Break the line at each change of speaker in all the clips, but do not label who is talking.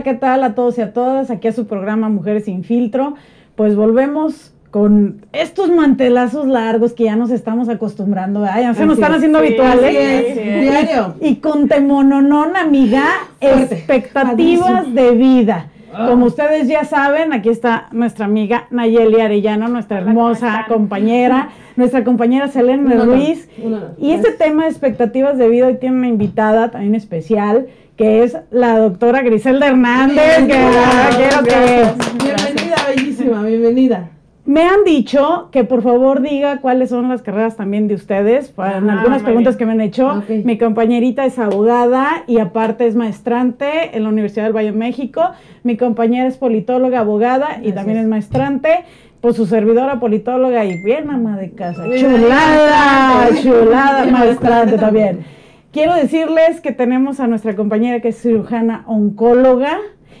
Hola, ¿qué tal a todos y a todas? Aquí a su programa Mujeres sin filtro. Pues volvemos con estos mantelazos largos que ya nos estamos acostumbrando, ya se nos están haciendo habituales.
Diario.
Y con temononón, amiga, expectativas de vida. Como ustedes ya saben, aquí está nuestra amiga Nayeli Arellano, nuestra
Hola, ¿cómo
hermosa compañera, nuestra compañera
honor,
Ruiz. Y este tema de expectativas de vida, hoy tiene una invitada también especial, que es la doctora Griselda Hernández, que
Bienvenida.
quiero que...
Bienvenida, bellísima, bienvenida.
Me han dicho que por favor diga cuáles son las carreras también de ustedes, para en
Ah,
algunas preguntas
bien.
que me han hecho. Mi compañerita es abogada y aparte es maestrante en la Universidad del Valle de México. Mi compañera es politóloga, abogada y
Gracias.
también es maestrante. Pues su servidora politóloga y bien ama de casa.
Bien,
Chulada, chulada,
Bien,
maestrante
maestrante
también. Quiero decirles que tenemos a nuestra compañera que es cirujana oncóloga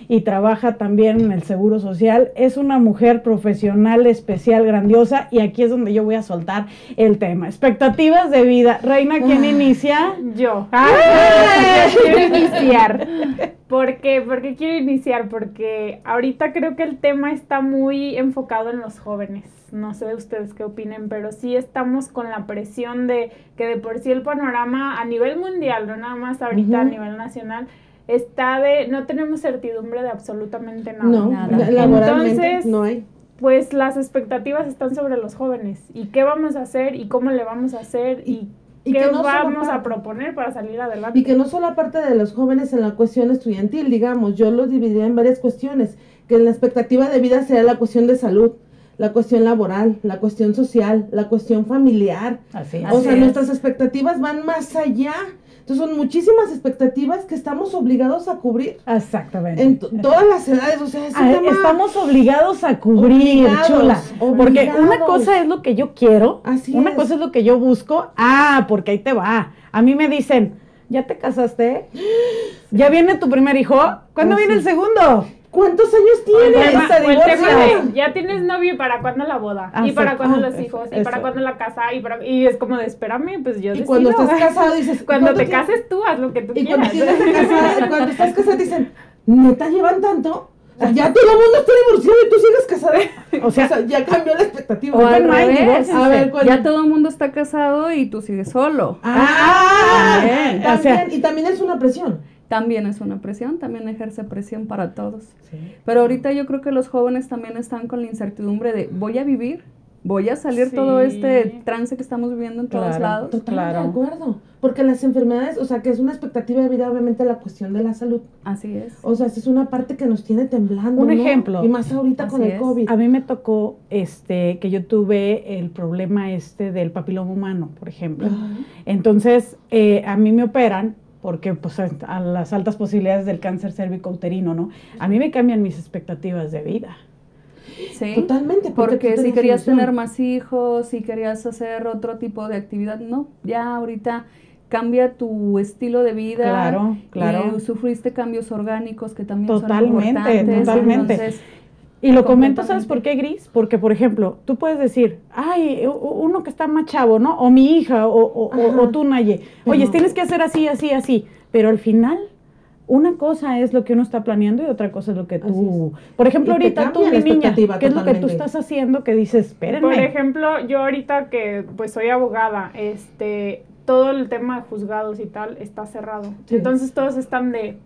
y trabaja también en el Seguro Social. Es una mujer profesional, especial, grandiosa y aquí es donde yo voy a soltar el tema. Expectativas de vida. Reina, ¿quién inicia?
Yo.
¡Ay!
quiero iniciar. ¿Por qué? ¿Por qué quiero iniciar? Porque ahorita creo que el tema está muy enfocado en los jóvenes. No sé ustedes qué opinen, pero sí estamos con la presión de que de por sí el panorama a nivel mundial, no nada más ahorita a nivel nacional, está de no tenemos certidumbre de absolutamente nada.
No,
Nada.
laboralmente
Entonces,
no hay.
Pues las expectativas están sobre los jóvenes. ¿Y qué vamos a hacer? ¿Y cómo le vamos a hacer? ¿Y,
Y
qué
que no
vamos a proponer para salir adelante?
Y que no solo aparte de los jóvenes en la cuestión estudiantil, digamos, yo los dividiría en varias cuestiones, que en la expectativa de vida sería la cuestión de salud, la cuestión laboral, la cuestión social, la cuestión familiar.
Así.
O
Así
sea,
es.
nuestras expectativas van más allá. Entonces son muchísimas expectativas que estamos obligados a cubrir
Exactamente.
en to- todas las edades. O sea, es un
Ah,
tema-
Estamos obligados a cubrir,
Obligados,
chula. Porque
obligados.
una cosa es lo que yo quiero,
Así
una
es.
cosa es lo que yo busco. Ah, porque ahí te va. A mí me dicen, ¿ya te casaste? ¿Ya viene tu primer hijo? ¿Cuándo
Ah,
viene
sí.
el segundo?
¿Cuántos años tienes?
ya tienes novio y para cuándo la boda
Ah,
y para cuándo
Ah,
los
eso,
hijos y
eso.
para cuándo la casa y, para- y es como de espérame pues yo
Y
decido.
cuando estás casado dices,
cuando
¿cuánto
te cases tú haz lo que tú
Y cuando,
quieras
que casar, cuando estás casada dicen, ¿neta llevan tanto? O sea, ya todo el mundo está divorciado y tú sigues casada.
O sea,
ya cambió la expectativa.
O al revés.
A ver, ¿cuál?
Ya todo el mundo está casado y tú sigues solo.
Ah,
También,
también,
o sea-
y también es una presión.
También es una presión, también ejerce presión para todos. Pero ahorita yo creo que los jóvenes también están con la incertidumbre de voy a vivir, voy a salir
Sí.
todo este trance que estamos viviendo en todos lados.
Totalmente
Claro.
de acuerdo. Porque las enfermedades, o sea, que es una expectativa de vida, obviamente, la cuestión de la salud.
Así es.
O sea, esa es una parte que nos tiene temblando.
Un
¿no?
ejemplo.
Y más ahorita con el
es.
COVID.
a mí me tocó este que yo tuve el problema este del papiloma humano, por ejemplo. Entonces, eh, a mí me operan porque pues a las altas posibilidades del cáncer cérvico-uterino, ¿no? A mí me cambian mis expectativas de vida.
Sí.
Totalmente.
Porque
tú
si querías
ilusión.
tener más hijos, si querías hacer otro tipo de actividad, no, ya ahorita cambia tu estilo de vida.
Claro, claro.
eh, sufriste cambios orgánicos que también
Totalmente,
son importantes.
totalmente.
entonces,
Y lo comento, ¿sabes por qué, Gris? Porque, por ejemplo, tú puedes decir, ay, uno que está más chavo, ¿no? O mi hija, o, o- o- o tú, Naye. Oye, tienes que hacer así, así, así. Pero al final, una cosa es lo que uno está planeando y otra cosa es lo que tú... Por ejemplo, ahorita tú, mi niña, ¿qué es lo que tú estás haciendo que dices, espérenme?
Por ejemplo, yo ahorita que pues soy abogada, este, todo el tema de juzgados y tal está cerrado.
Sí.
Entonces todos están de,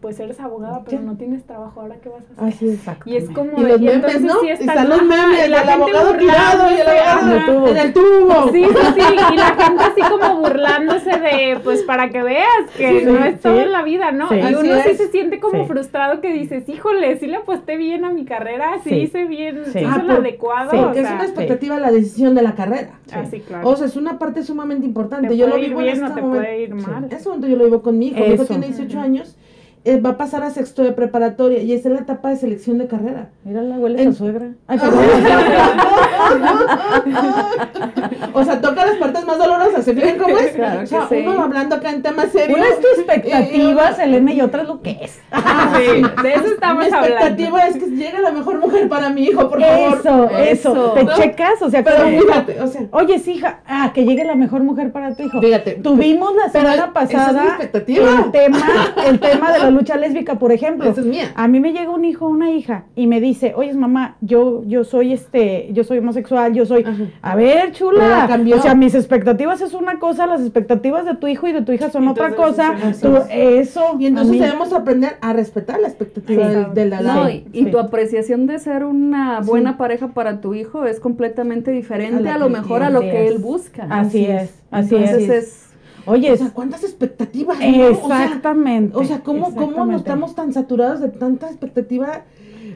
pues eres abogada, pero
Ya.
no tienes trabajo, ¿ahora qué vas a hacer?
Así es.
Y es como
Y los
y
memes,
entonces
¿no?
sí
Y
están,
los memes del abogado tirado y el abogado en el tubo.
Sí, sí, sí, y la gente así como burlándose de, pues para que veas que
Sí,
no
sí,
es todo en la vida, ¿no? Y
Así
uno sí se siente como frustrado que dices, híjole, sí le aposté bien a mi carrera, sí, hice bien, hice
Ah,
lo
por-
adecuado,
sí,
o
es una expectativa la decisión de la carrera.
ah, sí, claro.
O sea, es una parte sumamente importante.
te
yo lo
ir
vivo en
bien
este
te
momento.
puede ir mal.
En momento yo lo vivo con mi hijo. Mi hijo tiene 18
Ujú.
años. Eh, va a pasar a sexto de preparatoria y esa es la etapa de selección de carrera.
Mira la huele
En-
a suegra. Ay,
o sea, toca las partes más dolorosas, ¿se fijan cómo es?
Claro
o sea,
que sí.
uno hablando acá en temas serios.
Una es tu expectativa, Selena, y otra es lo que es.
Ah,
Sí, de eso estamos
Mi
hablando.
expectativa es que llegue la mejor mujer para mi hijo, por favor.
Eso, eso. ¿Te
¿No?
checas? O sea,
Pero
como-
fíjate, o sea,
Oye, sí, hija, ah, que llegue la mejor mujer para tu hijo.
fíjate.
Tuvimos la
Pero
semana
esa es mi
pasada
expectativa.
el tema, el tema de la la lucha lésbica, por ejemplo.
Esa es mía.
A mí me llega un hijo o una hija y me dice, oye, mamá, yo, yo soy este, yo soy homosexual, yo soy.
Ajá.
A ver, chula. O sea, mis expectativas es una cosa, las expectativas de tu hijo y de tu hija son otra cosa. Tú- eso.
Y entonces
mí-
debemos aprender a respetar la expectativa
Sí.
del- de, la edad.
No, y, y
sí.
tu apreciación de ser una
Sí.
buena pareja para tu hijo es completamente diferente
A
a,
lo
mejor a lo que él busca.
Así
Así
es,
es.
así
Entonces
es.
es
Oye,
O sea, ¿cuántas expectativas? no? O sea,
exactamente.
O sea, ¿cómo, ¿cómo no estamos tan saturados de tanta expectativa?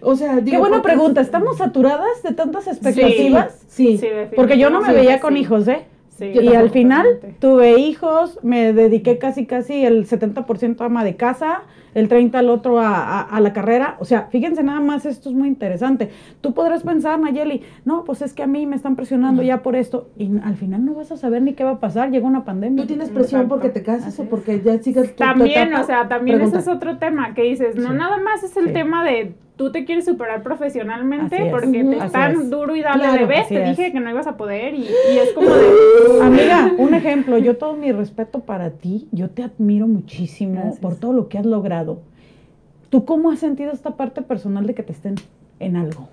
O sea, digo,
Qué buena pregunta. ¿Estamos saturadas de tantas expectativas?
Sí.
Sí,
Porque yo no me veía con hijos, ¿eh?
Sí,
y al final tuve hijos, me dediqué casi casi el 70% ama de casa, el 30% al otro a, a- a la carrera. O sea, fíjense nada más, esto es muy interesante. Tú podrás pensar, Nayeli, no, pues es que a mí me están presionando ya por esto. Y al final no vas a saber ni qué va a pasar, llega una pandemia.
¿Tú tienes presión
Exacto.
porque te casas o porque ya sigas tu, tu
También,
etapa?
o sea, también
Pregunta.
ese es otro tema que dices, no
Sí.
nada más es el
Sí.
tema de tú te quieres superar profesionalmente
es.
porque te están
es.
duro y dale
Claro,
de
así
te
es.
dije que no ibas a poder y, y es como de...
Amiga, un ejemplo, yo todo mi respeto para ti, yo te admiro muchísimo
Gracias.
por todo lo que has logrado. ¿Tú cómo has sentido esta parte personal de que te estén en algo?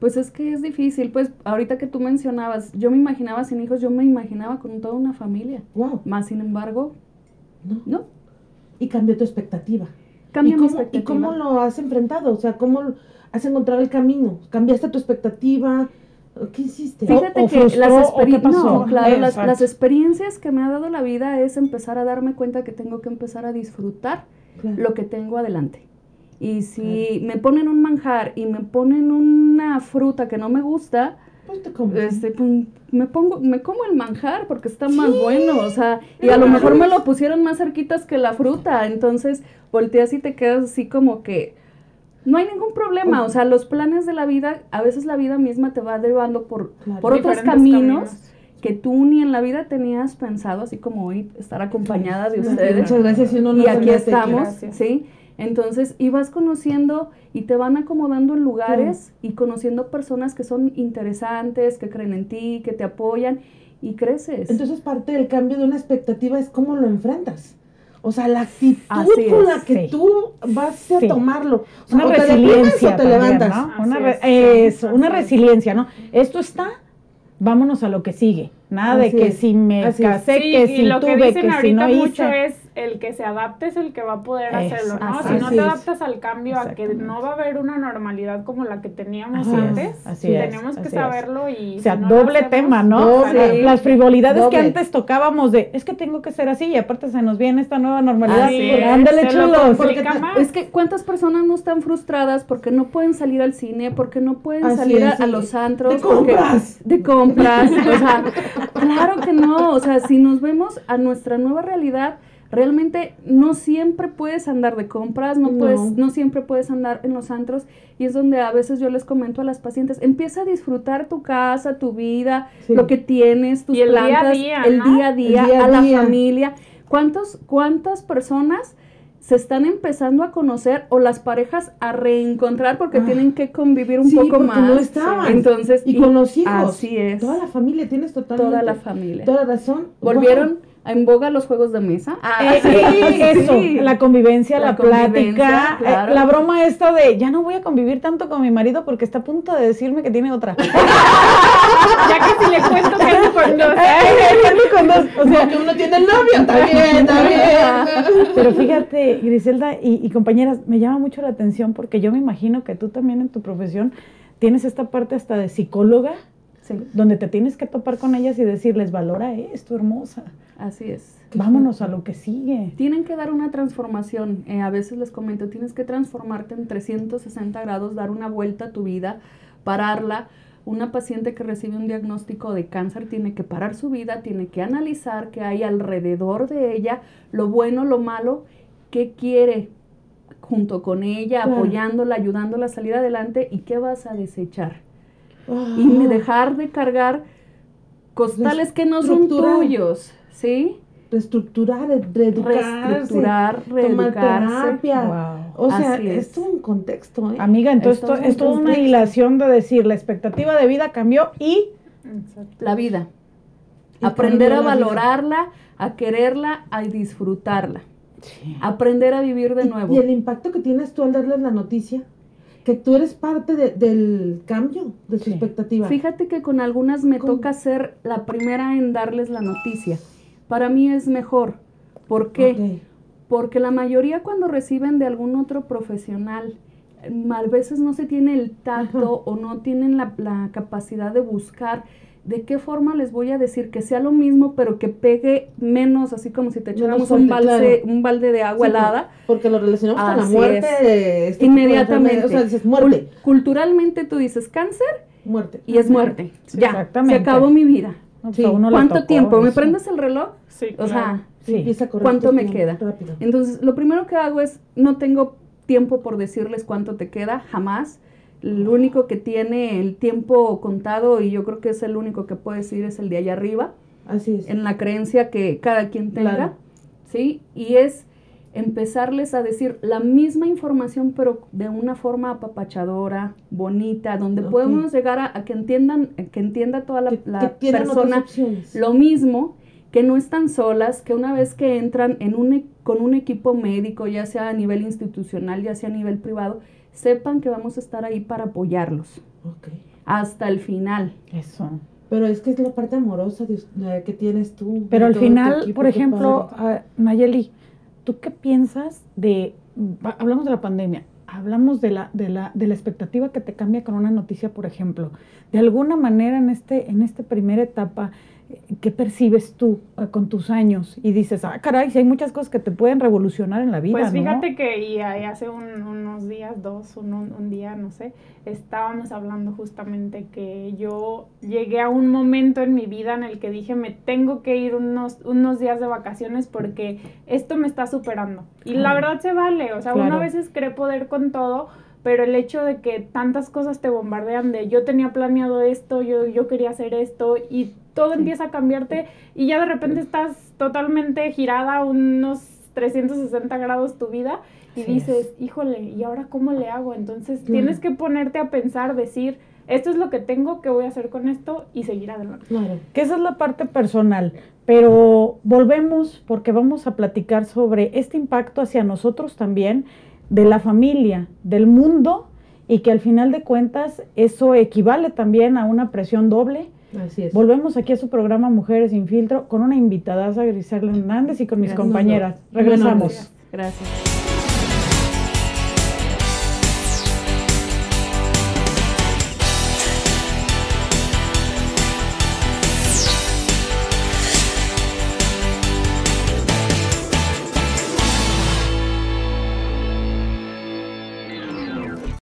Pues es que es difícil, pues ahorita que tú mencionabas, yo me imaginaba sin hijos, yo me imaginaba con toda una familia.
Wow,
Más sin embargo,
no.
no,
Y cambió tu expectativa.
Cambia
¿Y
mi
cómo, ¿Y
expectativa.
cómo lo has enfrentado? O sea, ¿cómo has encontrado el camino? ¿Cambiaste tu expectativa? ¿Qué hiciste?
Fíjate
o
que
frustró,
las
o qué
experiencias,
pasó.
no, claro, las, las experiencias que me ha dado la vida es empezar a darme cuenta que tengo que empezar a disfrutar
Claro.
lo que tengo adelante. Y si me ponen un manjar y me ponen una fruta que no me gusta,
Pues te comes.
este, pues, me pongo, me como el manjar porque está más bueno, o sea, y a lo mejor me lo pusieron más cerquitas que la fruta, entonces volteas y te quedas así como que no hay ningún problema, o sea, los planes de la vida, a veces la vida misma te va llevando por,
Claro.
por otros caminos,
caminos.
que tú ni en la vida tenías pensado, así como hoy estar acompañada de ustedes.
Muchas gracias. Y, uno no
Y aquí estamos,
Gracias.
¿sí? Entonces, y vas conociendo y te van acomodando en lugares y conociendo personas que son interesantes, que creen en ti, que te apoyan y creces.
Entonces parte del cambio de una expectativa es cómo lo enfrentas. O sea, la actitud
Así
con
es,
la que
sí.
tú vas a
Sí.
tomarlo. O sea,
Una
o te
resiliencia
o te
también,
levantas.
¿no? Una re-
es,
eso, una resiliencia, ¿no? Esto está, vámonos a lo que sigue. Nada de que
es,
si me
así es.
casé,
Sí,
que
y
si
lo
tuve,
que
si
ahorita
no
mucho
hice.
es el que se adapte es el que va a poder
Es-
hacerlo, ¿no?
así
Si no te adaptas al cambio, a que no va a haber una normalidad como la que teníamos
Así es,
antes,
así es,
tenemos que
así es.
saber y
O sea,
si no lo
doble
hacemos,
tema, ¿no?
doble.
Sí. Las frivolidades que antes tocábamos de, es que tengo que ser así y aparte se nos viene esta nueva normalidad.
Así es,
ándale, chulos.
Porque-.
Es que cuántas personas no están frustradas porque no pueden salir al cine, porque no pueden
Así
salir a,
es,
a
sí.
los antros,
De
porque-
compras.
de compras, o sea, claro que no, o sea, si nos vemos a nuestra nueva realidad, realmente no siempre puedes andar de compras, no puedes, no siempre puedes andar en los antros y es donde a veces yo les comento a las pacientes, empieza a disfrutar tu casa, tu vida,
Sí.
lo que tienes, tus
Y el día a
plantas,
día,
el
¿no?
día a día,
El día a
a la familia. ¿Cuántos, ¿Cuántas personas se están empezando a conocer o las parejas a reencontrar porque
Ah.
tienen que convivir un
Sí,
poco
porque
más?
no estaban.
Entonces,
Y con los hijos.
Así es.
Toda la familia, tienes totalmente.
Toda la familia.
Toda la razón.
Volvieron en boga los juegos de mesa.
Eh, eh, eso,
sí.
la convivencia, la,
La convivencia,
plática, eh, la broma esta de ya no voy a convivir tanto con mi marido porque está a punto de decirme que tiene otra.
Ya que si le cuento que ando con dos.
Déjame con dos, o sea,
sea, que uno tiene el novio, también, también.
Pero fíjate, Griselda y, y compañeras, me llama mucho la atención porque yo me imagino que tú también en tu profesión tienes esta parte hasta de psicóloga,
Sí,
donde te tienes que topar con ellas y decirles, valora esto, hermosa.
así es.
Vámonos a lo que sigue.
Tienen que dar una transformación. eh, a veces les comento, tienes que transformarte en 360 grados, dar una vuelta a tu vida, pararla. Una paciente que recibe un diagnóstico de cáncer tiene que parar su vida, tiene que analizar qué hay alrededor de ella, lo bueno, lo malo, qué quiere junto con ella,
Claro.
apoyándola, ayudándola a salir adelante y qué vas a desechar. Y me dejar de cargar costales que no son tuyos, ¿sí?
Reestructurar, reeducarse.
Reestructurar,
Tomar
reeducarse.
terapia.
Wow.
O sea,
Así es.
es todo un contexto, ¿eh?
Amiga, entonces
Esto
to-
es
toda una hilación de decir, la expectativa de vida cambió y
Exacto.
La vida.
Y
Aprender a
vida.
valorarla, a quererla, a disfrutarla.
Sí.
aprender a vivir de
Y-
nuevo.
Y el impacto que tienes tú al darles la noticia, que tú eres parte de- del cambio de su
Sí.
expectativa.
Fíjate que con algunas me
¿Cómo?
toca ser la primera en darles la noticia. Para mí es mejor. ¿Por qué? Porque la mayoría cuando reciben de algún otro profesional, mm, a veces no se tiene el tacto o no tienen la, la capacidad de buscar de qué forma les voy a decir que sea lo mismo, pero que pegue menos, así como si te echáramos un, balde,
claro.
un balde de agua
Sí,
helada.
Porque lo relacionamos con la
Así
muerte.
es.
este de
Inmediatamente.
O sea, dices muerte.
Cul- culturalmente tú dices cáncer
Muerte.
y es muerte.
Sí,
ya,
exactamente.
se acabó mi vida.
Pues
Sí.
¿Cuánto
tocó
tiempo? ¿Me
eso.
prendes el reloj?
Sí,
O
claro.
sea,
Sí.
Empieza a correr
¿Cuánto
tu
me queda?
Rápido.
Entonces, lo primero que hago es, no tengo tiempo por decirles cuánto te queda, jamás. El único que tiene el tiempo contado, y yo creo que es el único que puede decir, es el de allá arriba,
Así es.
en la creencia que cada quien tenga,
Claro.
¿sí? Y es empezarles a decir la misma información, pero de una forma apapachadora, bonita, donde podemos llegar a, a que entiendan, a que entienda toda la,
Que-
la persona lo mismo, que no están solas, que una vez que entran en un, e- con un equipo médico, ya sea a nivel institucional, ya sea a nivel privado, sepan que vamos a estar ahí para apoyarlos
Ok.
hasta el final.
Eso.
Pero es que es la parte amorosa de- de que tienes tú.
Pero al final,
equipo,
por ejemplo, Nayeli, ¿tú qué piensas de, va- hablamos de la pandemia, hablamos de la, de la, de la expectativa que te cambia con una noticia, por ejemplo, de alguna manera en este, en esta primera etapa, ¿qué percibes tú eh, con tus años? Y dices, ah, caray, si hay muchas cosas que te pueden revolucionar en la vida,
Pues
¿no?
fíjate que y hace un- unos días, dos, un, un- día, no sé, estábamos hablando justamente que yo llegué a un momento en mi vida en el que dije me tengo que ir unos, unos días de vacaciones porque esto me está superando. Y la verdad se vale, o sea, uno
Claro.
a veces cree poder con todo, pero el hecho de que tantas cosas te bombardean de yo tenía planeado esto, yo, yo quería hacer esto y todo empieza a cambiarte y ya de repente estás totalmente girada unos 360 grados tu vida y dices, híjole, ¿y ahora cómo le hago? Entonces tienes que ponerte a pensar, decir, esto es lo que tengo, ¿qué voy a hacer con esto? Y seguir adelante.
Claro.
que esa es la parte personal, pero volvemos porque vamos a platicar sobre este impacto hacia nosotros también, de la familia, del mundo, y que al final de cuentas eso equivale también a una presión doble.
Así es.
Volvemos aquí a su programa Mujeres sin filtro con una invitada, Grisela Hernández, y con mis
Gracias.
compañeras. Regresamos.
Gracias.